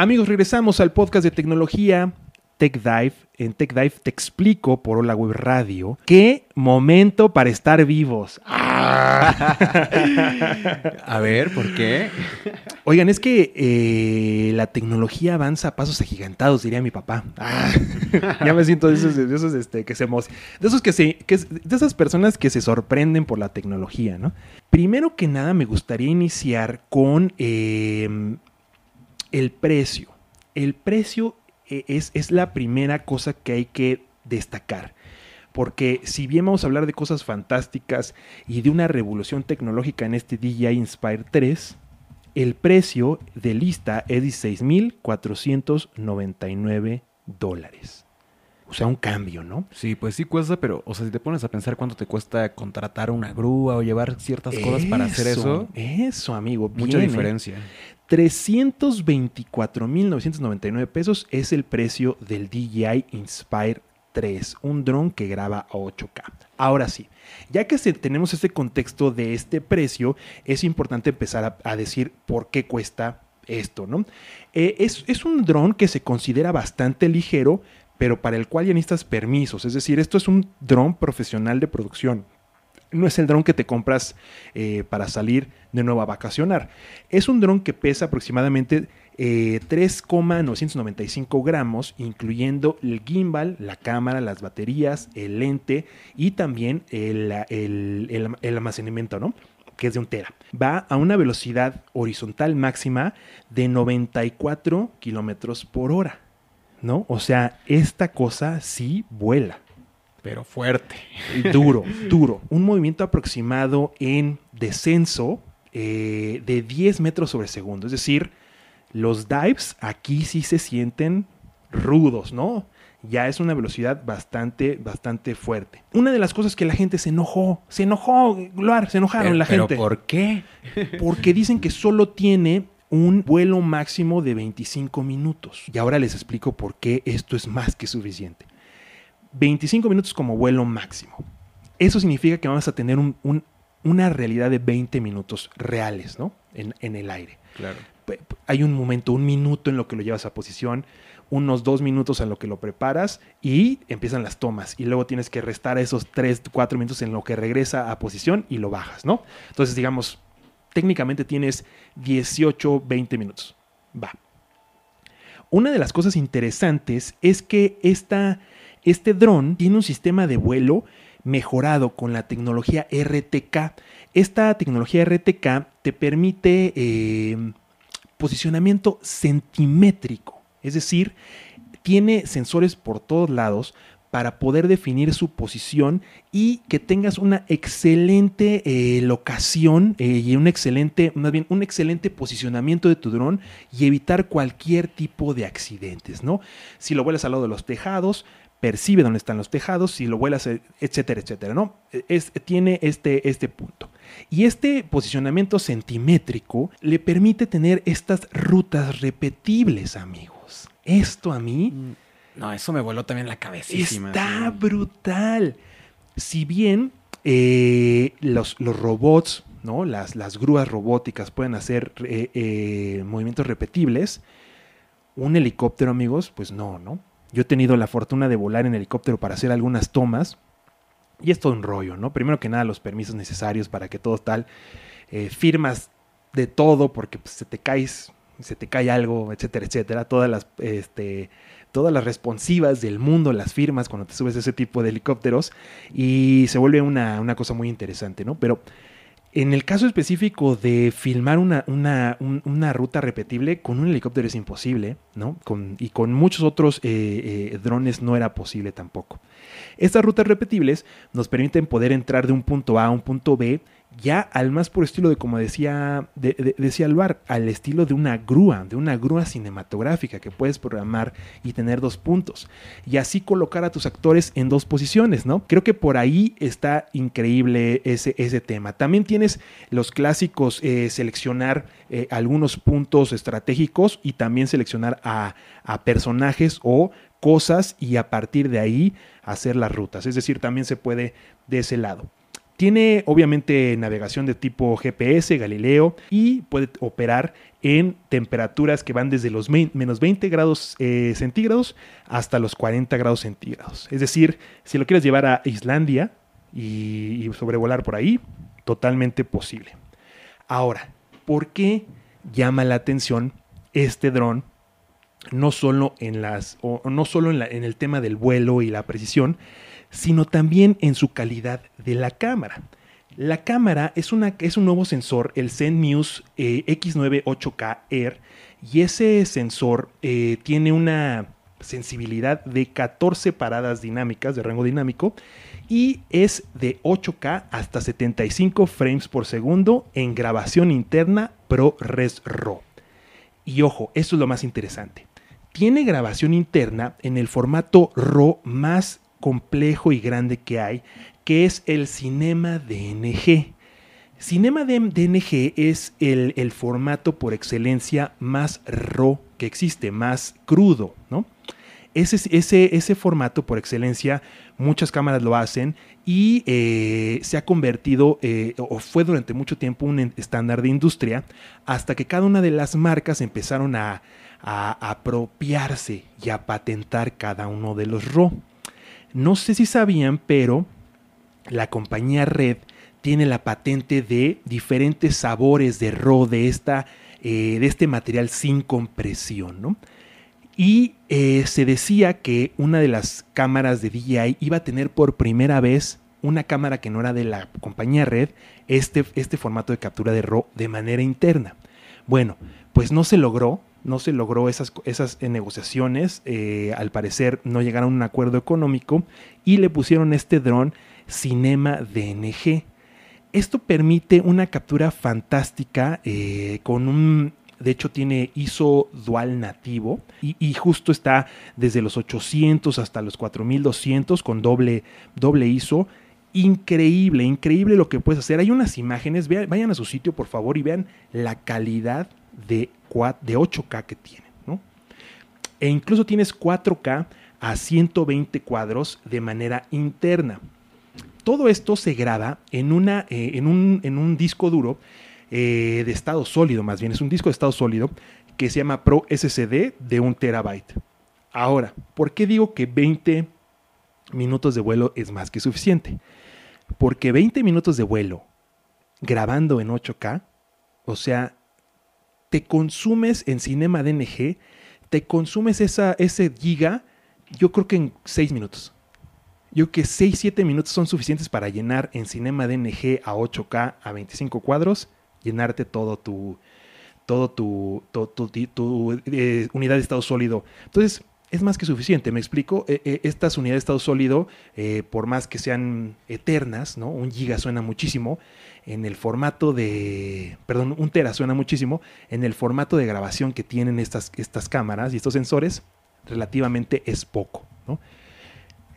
Amigos, regresamos al podcast de tecnología Tech Dive. En Tech Dive te explico por Hola Web Radio qué momento para estar vivos. A ver, ¿por qué? Oigan, es que eh, la tecnología avanza a pasos agigantados, diría mi papá. ya me siento de esos, de esos este, que se de esos que se, que, de esas personas que se sorprenden por la tecnología, ¿no? Primero que nada, me gustaría iniciar con eh, el precio. El precio e, es, es la primera cosa que hay que destacar porque si bien vamos a hablar de cosas fantásticas y de una revolución tecnológica en este DJI Inspire 3, el precio de lista es 16.499 dólares. O sea, un cambio, ¿no? Sí, pues sí cuesta, pero, o sea, si te pones a pensar cuánto te cuesta contratar una grúa o llevar ciertas cosas para hacer eso. Eso, amigo. Mucha diferencia. 324.999 pesos es el precio del DJI Inspire 3, un dron que graba a 8K. Ahora sí, ya que tenemos este contexto de este precio, es importante empezar a, decir por qué cuesta esto, ¿no? Eh, es, es un dron que se considera bastante ligero, pero para el cual ya necesitas permisos. Es decir, esto es un dron profesional de producción no es el dron que te compras eh, para salir de nuevo a vacacionar. Es un dron que pesa aproximadamente 3,995 eh, gramos, incluyendo el gimbal, la cámara, las baterías, el lente y también el, almacenamiento, ¿no? que es de un tera. Va a una velocidad horizontal máxima de 94 kilómetros por hora, ¿no? O sea, esta cosa sí vuela. Pero fuerte. Duro, duro. Un movimiento aproximado en descenso eh, de 10 metros sobre segundo. Es decir, los dives aquí sí se sienten rudos, ¿no? Ya es una velocidad bastante, bastante fuerte. Una de las cosas que la gente se enojó, se enojó, Gloar, se enojaron la gente. ¿Pero por qué? Porque dicen que solo tiene un vuelo máximo de 25 minutos. Y ahora les explico por qué esto es más que suficiente. 25 minutos como vuelo máximo. Eso significa que vamos a tener una realidad de 20 minutos reales, ¿no? En, el aire. Claro. Hay un momento, un minuto en lo que lo llevas a posición, unos dos minutos en lo que lo preparas y empiezan las tomas. Y luego tienes que restar esos 3, 4 minutos en lo que regresa a posición y lo bajas, ¿no? Entonces, digamos, técnicamente tienes 18, 20 minutos. Va. Una de las cosas interesantes es que esta este dron tiene un sistema de vuelo mejorado con la tecnología RTK. Esta tecnología RTK te permite eh, posicionamiento centimétrico, es decir, tiene sensores por todos lados para poder definir su posición y que tengas una excelente eh, locación eh, y un excelente, más bien, un excelente posicionamiento de tu dron y evitar cualquier tipo de accidentes, ¿no? Si lo vuelas al lado de los tejados, percibe dónde están los tejados, si lo vuelas, eh, etcétera, etcétera, ¿no? Es, tiene este, este punto. Y este posicionamiento centimétrico le permite tener estas rutas repetibles, amigos. Esto a mí... Mm, no, eso me voló también la cabeza. Está brutal. Si bien eh, los, los, robots, ¿no? Las, las, grúas robóticas pueden hacer eh, movimientos repetibles, un helicóptero, amigos, pues no, ¿no? Yo he tenido la fortuna de volar en helicóptero para hacer algunas tomas. Y es todo un rollo, ¿no? Primero que nada, los permisos necesarios para que todo tal. Eh, firmas de todo porque pues, se te caes, se te cae algo, etcétera, etcétera. Todas las, este, todas las responsivas del mundo las firmas cuando te subes a ese tipo de helicópteros. Y se vuelve una, una cosa muy interesante, ¿no? Pero en el caso específico de filmar una, una, ruta repetible, con un helicóptero es imposible, ¿no? Y con muchos otros eh, eh, drones no era posible tampoco. Estas rutas repetibles nos permiten poder entrar de un punto A a un punto B ya al más puro estilo de, como decía, decía Alvar, al estilo de una grúa, de una grúa cinematográfica que puedes programar y tener dos puntos. Y así colocar a tus actores en dos posiciones, ¿no? Creo que por ahí está increíble ese, ese tema. También tienes los clásicos, eh, seleccionar eh, algunos puntos estratégicos y también seleccionar a, a personajes o cosas y a partir de ahí hacer las rutas. Es decir, también se puede de ese lado. Tiene obviamente navegación de tipo GPS, Galileo y puede operar en temperaturas que van desde los menos 20 grados eh, centígrados hasta los 40 grados centígrados. Es decir, si lo quieres llevar a Islandia y, sobrevolar por ahí, totalmente posible. Ahora, ¿por qué llama la atención este dron? No solo en las, o no solo en, en el tema del vuelo y la precisión, sino también en su calidad de la cámara. La cámara es, una, es un nuevo sensor, el ZenMuse eh, X9 8K Air, y ese sensor eh, tiene una sensibilidad de 14 paradas dinámicas de rango dinámico y es de 8K hasta 75 frames por segundo en grabación interna ProRes RAW. Y ojo, esto es lo más interesante. Tiene grabación interna en el formato RAW más complejo y grande que hay, que es el Cinema DNG. Cinema DNG es el, formato por excelencia más raw que existe, más crudo, ¿no? Ese, ese, ese formato por excelencia, muchas cámaras lo hacen y eh, se ha convertido, eh, o fue durante mucho tiempo un estándar de industria, hasta que cada una de las marcas empezaron a, a apropiarse y a patentar cada uno de los RAW. No sé si sabían, pero la compañía Red tiene la patente de diferentes sabores de RAW de, esta, eh, de este material sin compresión. Y eh, se decía que una de las cámaras de DJI iba a tener por primera vez una cámara que no era de la compañía Red, este, este formato de captura de RAW de manera interna. Bueno, pues no se logró, no se logró esas, esas eh, negociaciones, eh, al parecer no llegaron a un acuerdo económico y le pusieron este dron Cinema DNG. Esto permite una captura fantástica eh, con un... De hecho tiene ISO dual nativo y, justo está desde los 800 hasta los 4200 con doble, doble ISO increíble, increíble lo que puedes hacer. Hay unas imágenes, vayan a su sitio por favor y vean la calidad de, de 8K que tiene. E incluso tienes 4K a 120 cuadros de manera interna. Todo esto se graba en, eh, un, disco duro eh, de estado sólido, más bien es un disco de estado sólido que se llama Pro SSD de un terabyte. Ahora, ¿por qué digo que 20 minutos de vuelo es más que suficiente? Porque 20 minutos de vuelo grabando en 8K, o sea, te consumes en Cinema DNG, te consumes ese giga, yo creo que en 6 minutos. Yo creo que 6, 7 minutos son suficientes para llenar en Cinema DNG a 8K a 25 cuadros, llenarte todo tu, todo tu, tu, eh, unidad de estado sólido. Entonces, es más que suficiente, me explico. E, e, estas unidades de estado sólido, eh, por más que sean eternas, ¿no? Un giga suena muchísimo. En el formato de. Perdón, un tera suena muchísimo. En el formato de grabación que tienen estas, estas cámaras y estos sensores, relativamente es poco.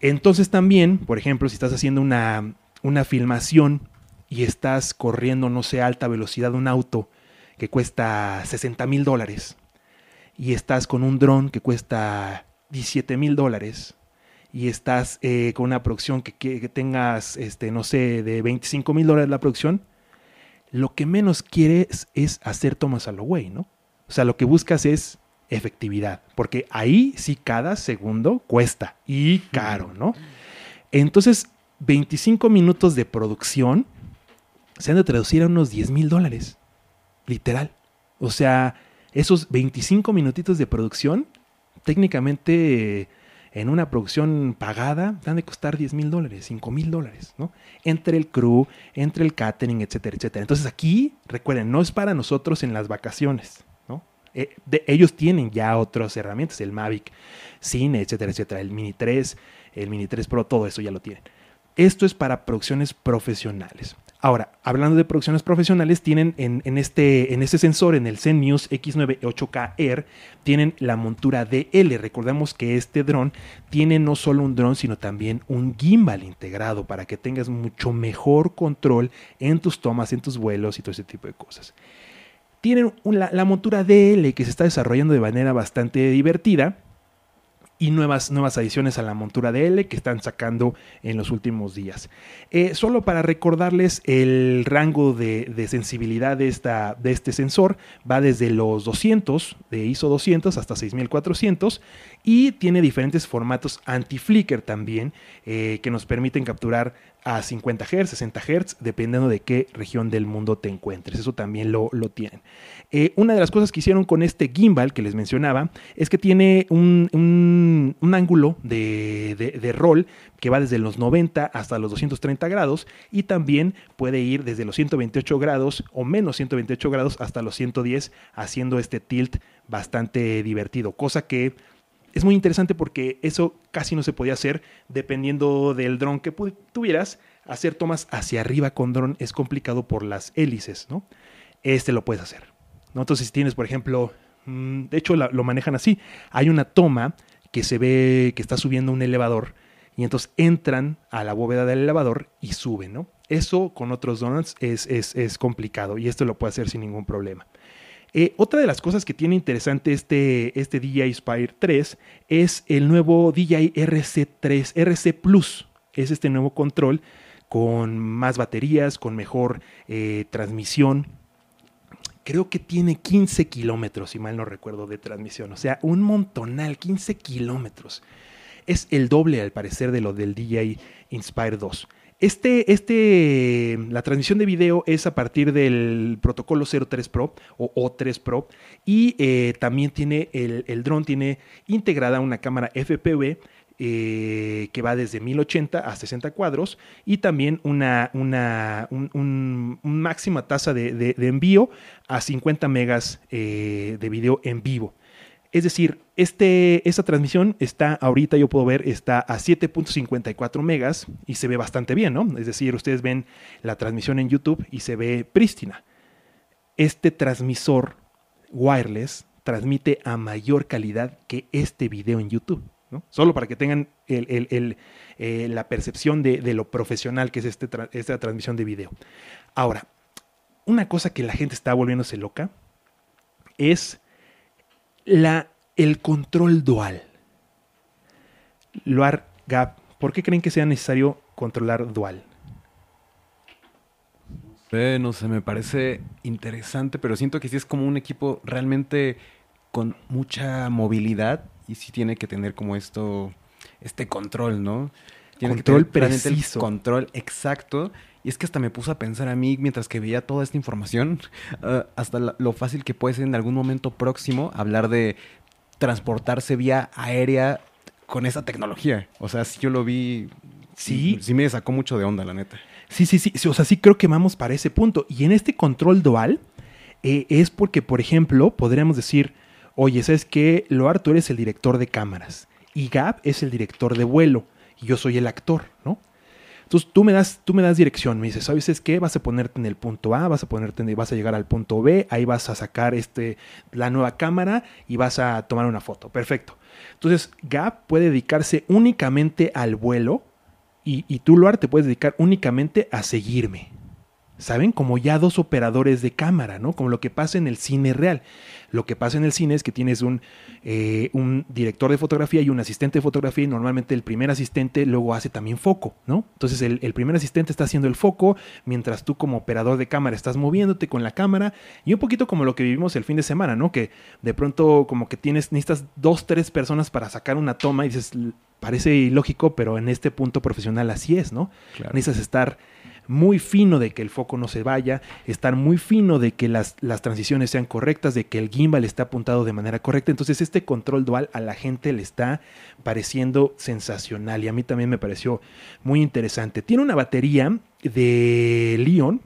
Entonces, también, por ejemplo, si estás haciendo una, una filmación y estás corriendo, no sé, a alta velocidad un auto que cuesta 60 mil dólares y estás con un dron que cuesta 17 mil dólares y estás eh, con una producción que, que, tengas, este, no sé, de 25 mil dólares la producción, lo que menos quieres es hacer tomas a lo güey, ¿no? O sea, lo que buscas es efectividad, porque ahí sí cada segundo cuesta y caro, ¿no? Entonces, 25 minutos de producción se han de traducir a unos 10 mil dólares, literal. O sea, esos 25 minutitos de producción, técnicamente en una producción pagada, dan de costar 10 mil dólares, 5 mil dólares, ¿no? Entre el crew, entre el catering, etcétera, etcétera. Entonces aquí, recuerden, no es para nosotros en las vacaciones, ¿no? Eh, ellos tienen ya otras herramientas, el Mavic, Cine, etcétera, etcétera. El Mini 3, el Mini 3 Pro, todo eso ya lo tienen. Esto es para producciones profesionales. Ahora, hablando de producciones profesionales, tienen en, este, este sensor, en el ZenMuse X9 8K Air, tienen la montura DL. Recordemos que este dron tiene no solo un dron, sino también un gimbal integrado para que tengas mucho mejor control en tus tomas, en tus vuelos y todo ese tipo de cosas. Tienen la montura DL que se está desarrollando de manera bastante divertida y nuevas, nuevas adiciones a la montura de L que están sacando en los últimos días. Eh, solo para recordarles el rango de, sensibilidad de, esta, de este sensor va desde los 200 de ISO 200 hasta 6400 y tiene diferentes formatos anti-flicker también eh, que nos permiten capturar a 50 Hz, 60 Hz, dependiendo de qué región del mundo te encuentres. Eso también lo, lo tienen. Eh, una de las cosas que hicieron con este gimbal que les mencionaba es que tiene un, un, ángulo de, de, de, rol que va desde los 90 hasta los 230 grados y también puede ir desde los 128 grados o menos 128 grados hasta los 110 haciendo este tilt bastante divertido, cosa que es muy interesante porque eso casi no se podía hacer dependiendo del dron que tuvieras. Hacer tomas hacia arriba con dron es complicado por las hélices, ¿no? Este lo puedes hacer. ¿no? Entonces, si tienes, por ejemplo, mm, de hecho lo manejan así, hay una toma que se ve que está subiendo un elevador y entonces entran a la bóveda del elevador y suben, ¿no? Eso con otros drones es, es, es complicado y esto lo puede hacer sin ningún problema. Eh, otra de las cosas que tiene interesante este, este DJI Spire 3 es el nuevo DJI RC3, RC Plus. Es este nuevo control con más baterías, con mejor eh, transmisión. Creo que tiene 15 kilómetros, si mal no recuerdo, de transmisión. O sea, un montonal, 15 kilómetros. Es el doble, al parecer, de lo del DJI Inspire 2. Este, este, la transmisión de video es a partir del protocolo 03 Pro o O3 Pro y eh, también tiene el, el dron tiene integrada una cámara FPV eh, que va desde 1080 a 60 cuadros y también una, una un, máxima tasa de, envío a 50 megas eh, de video en vivo. Es decir, este, esta transmisión está ahorita, yo puedo ver, está a 7.54 megas y se ve bastante bien, ¿no? Es decir, ustedes ven la transmisión en YouTube y se ve prístina. Este transmisor wireless transmite a mayor calidad que este video en YouTube. ¿no? Solo para que tengan eh, la percepción de, lo profesional que es este esta transmisión de video. Ahora, una cosa que la gente está volviéndose loca es la, el control dual. Loar Gap, ¿por qué creen que sea necesario controlar dual? no sé, me parece interesante, pero siento que sí es como un equipo realmente con mucha movilidad y sí tiene que tener como esto, este control, ¿no? Control preciso. control exacto y es que hasta me puse a pensar a mí mientras que veía toda esta información, ah, hasta lo fácil que puede ser en algún momento próximo hablar de transportarse vía aérea con esa tecnología. O sea, si yo lo vi, sí, sí me sacó mucho de onda, la neta. Sí, sí, sí, o sea, sí creo que vamos para ese punto. Y en este control dual eh, es porque, por ejemplo, podríamos decir, oye, ¿sabes qué? Loar, tú eres el director de cámaras y Gab es el director de vuelo y yo soy el actor, ¿no? Entonces tú me das, tú me das dirección, me dices, ¿sabes qué? Vas a ponerte en el punto A, vas a ponerte, vas a llegar al punto B, ahí vas a sacar este, la nueva cámara y vas a tomar una foto. Perfecto. Entonces, Gap puede dedicarse únicamente al vuelo y, y tú, Luar, te puedes dedicar únicamente a seguirme. ¿Saben? Como ya dos operadores de cámara, ¿no? Como lo que pasa en el cine real. Lo que pasa en el cine es que tienes un, eh, un director de fotografía y un asistente de fotografía y normalmente el primer asistente luego hace también foco, ¿no? Entonces el, primer asistente está haciendo el foco mientras tú como operador de cámara estás moviéndote con la cámara y un poquito como lo que vivimos el fin de semana, ¿no? Que de pronto como que tienes, necesitas dos, tres personas para sacar una toma y dices, parece ilógico, pero en este punto profesional así es, ¿no? Necesitas estar muy fino de que el foco no se vaya, estar muy fino de que las, las transiciones sean correctas, de que el gimbal esté apuntado de manera correcta. Entonces este control dual a la gente le está pareciendo sensacional y a mí también me pareció muy interesante. Tiene una batería de Leon,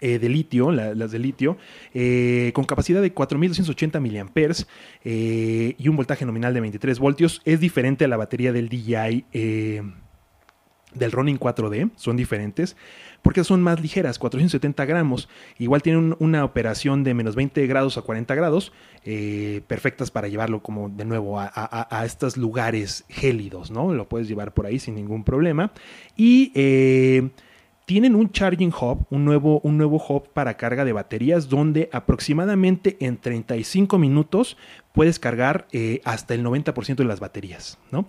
eh, de litio, las de litio, eh, con capacidad de 4.280 mAh eh, y un voltaje nominal de 23 voltios. Es diferente a la batería del DJI del Ronin 4D, son diferentes, porque son más ligeras, 470 gramos, igual tienen una operación de menos 20 grados a 40 grados, eh, perfectas para llevarlo como de nuevo a, estos lugares gélidos, ¿no? Lo puedes llevar por ahí sin ningún problema. Y eh, tienen un charging hub, un nuevo, un nuevo hub para carga de baterías, donde aproximadamente en 35 minutos puedes cargar eh, hasta el 90% de las baterías, ¿no?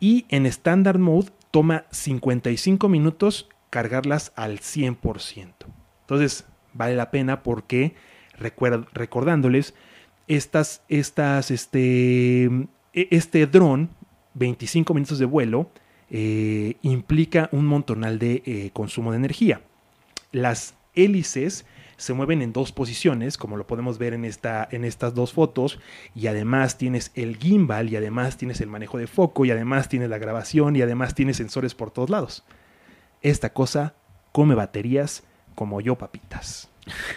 Y en Standard Mode toma 55 minutos cargarlas al 100%. Entonces, vale la pena porque, recordándoles, estas, estas, este, e, este dron, 25 minutos de vuelo, eh, implica un montonal de eh, consumo de energía. Las hélices se mueven en dos posiciones, como lo podemos ver en, esta, en estas dos fotos, y además tienes el gimbal, y además tienes el manejo de foco, y además tienes la grabación, y además tienes sensores por todos lados. Esta cosa come baterías como yo papitas.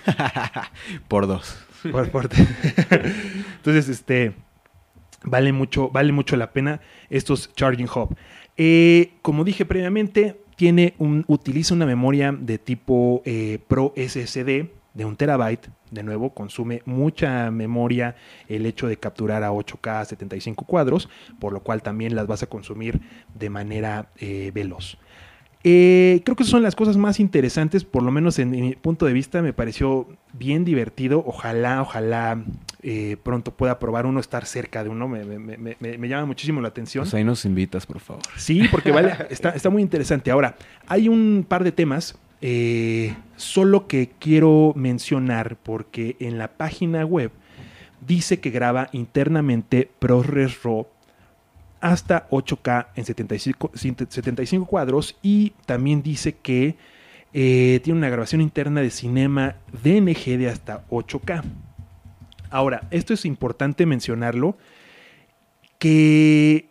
por dos. Entonces, este, vale mucho, vale mucho la pena estos Charging Hub. Eh, como dije previamente, tiene un, utiliza una memoria de tipo eh, Pro SSD de un terabyte. De nuevo, consume mucha memoria el hecho de capturar a 8K 75 cuadros, por lo cual también las vas a consumir de manera eh, veloz. Eh, creo que son las cosas más interesantes, por lo menos en, mi punto de vista, me pareció bien divertido. Ojalá, ojalá eh, pronto pueda probar uno, estar cerca de uno, me, llama muchísimo la atención. Pues ahí nos invitas, por favor. Sí, porque vale, está, está muy interesante. Ahora, hay un par de temas, eh, solo que quiero mencionar, porque en la página web dice que graba internamente ProRes RAW hasta 8K en 75, 75 cuadros y también dice que eh, tiene una grabación interna de cinema DNG de hasta 8K. Ahora, esto es importante mencionarlo, que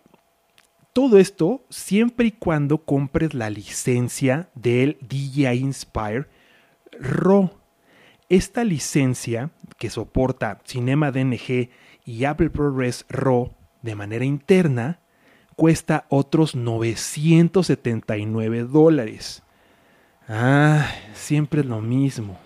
todo esto siempre y cuando compres la licencia del DJI Inspire RAW. Esta licencia que soporta Cinema DNG y Apple ProRes RAW de manera interna cuesta otros 979 dólares. Ah, siempre es lo mismo.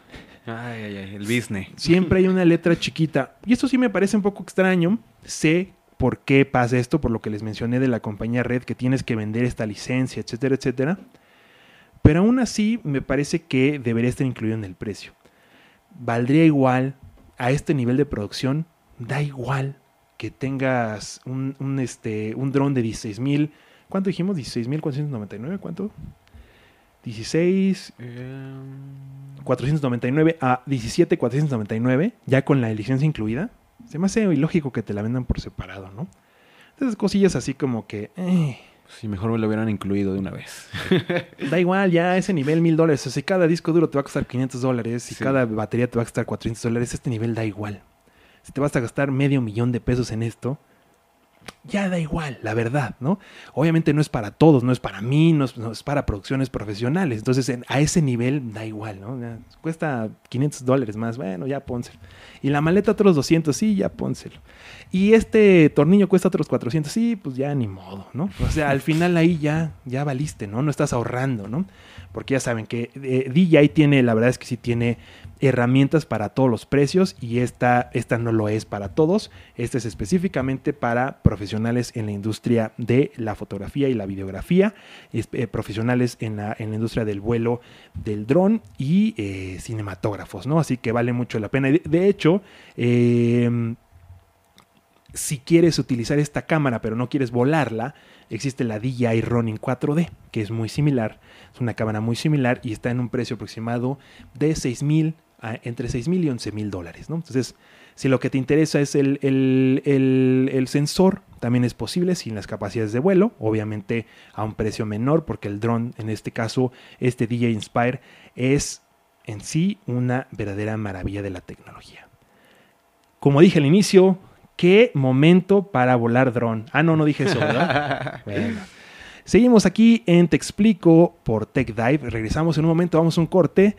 Ay, ay, ay, el business. Siempre hay una letra chiquita. Y esto sí me parece un poco extraño. Sé por qué pasa esto, por lo que les mencioné de la compañía Red, que tienes que vender esta licencia, etcétera, etcétera. Pero aún así me parece que debería estar incluido en el precio. Valdría igual a este nivel de producción, da igual que tengas un, este, un dron de 16 mil. ¿Cuánto dijimos? 16.499. ¿Cuánto? 16. 499 a 17.499, ya con la licencia incluida. Se me hace ilógico que te la vendan por separado, ¿no? Entonces, cosillas así como que. Eh. Si mejor me lo hubieran incluido de una vez. da igual, ya ese nivel mil dólares. O sea, si cada disco duro te va a costar 500 dólares, y cada batería te va a costar 400 dólares, este nivel da igual si te vas a gastar medio millón de pesos en esto, ya da igual, la verdad, ¿no? Obviamente no es para todos, no es para mí, no es, para producciones profesionales. Entonces, a ese nivel da igual, ¿no? cuesta 500 dólares más, bueno, ya pónselo. Y la maleta otros 200, sí, ya pónselo. Y este tornillo cuesta otros 400, sí, pues ya ni modo, ¿no? O sea, al final ahí ya, ya valiste, ¿no? No estás ahorrando, ¿no? Porque ya saben que eh, DJI tiene, la verdad es que sí tiene herramientas para todos los precios y esta, esta no lo es para todos. Esta es específicamente para profesionales en la industria de la fotografía y la videografía, eh, profesionales en la, en la, industria del vuelo del dron y eh, cinematógrafos, ¿no? Así que vale mucho la pena. De, hecho, em, si quieres utilizar esta cámara pero no quieres volarla, existe la DJI Ronin 4D, que es muy similar, es una cámara muy similar y está en un precio aproximado de 6 mil entre 6 mil y 11 mil dólares. ¿no? Entonces, si lo que te interesa es el, el, sensor, también es posible sin las capacidades de vuelo, obviamente a un precio menor, porque el dron, en este caso, este DJ Inspire, es en sí una verdadera maravilla de la tecnología. Como dije al inicio, qué momento para volar dron. Ah, no, no dije eso, ¿verdad? bueno. Seguimos aquí en Te Explico por TechDive. Regresamos en un momento, vamos a un corte